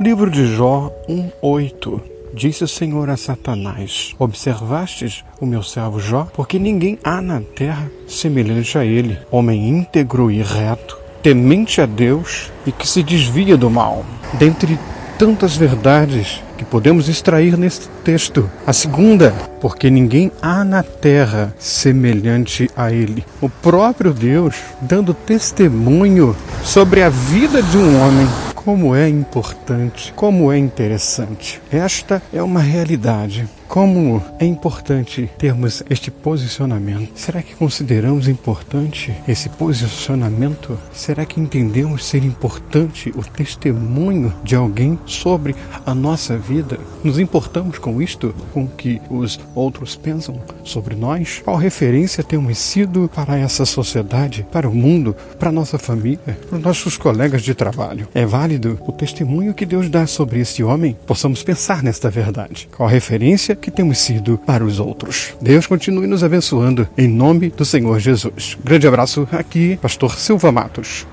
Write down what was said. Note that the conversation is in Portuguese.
Livro de Jó 1:8 Disse o Senhor a Satanás: Observastes o meu servo Jó? Porque ninguém há na terra semelhante a ele, homem íntegro e reto, temente a Deus e que se desvia do mal. Dentre tantas verdades que podemos extrair neste texto. A segunda, porque ninguém há na terra semelhante a ele. O próprio Deus dando testemunho sobre a vida de um homem como é importante, como é interessante. Esta é uma realidade. Como é importante termos este posicionamento? Será que consideramos importante esse posicionamento? Será que entendemos ser importante o testemunho de alguém sobre a nossa vida? Nos importamos com isto, com o que os outros pensam sobre nós? Qual referência temos sido para essa sociedade, para o mundo, para nossa família, para os nossos colegas de trabalho? É válido o testemunho que Deus dá sobre esse homem? Possamos pensar nesta verdade. Qual referência que temos sido para os outros. Deus continue nos abençoando em nome do Senhor Jesus. Grande abraço aqui, Pastor Silva Matos.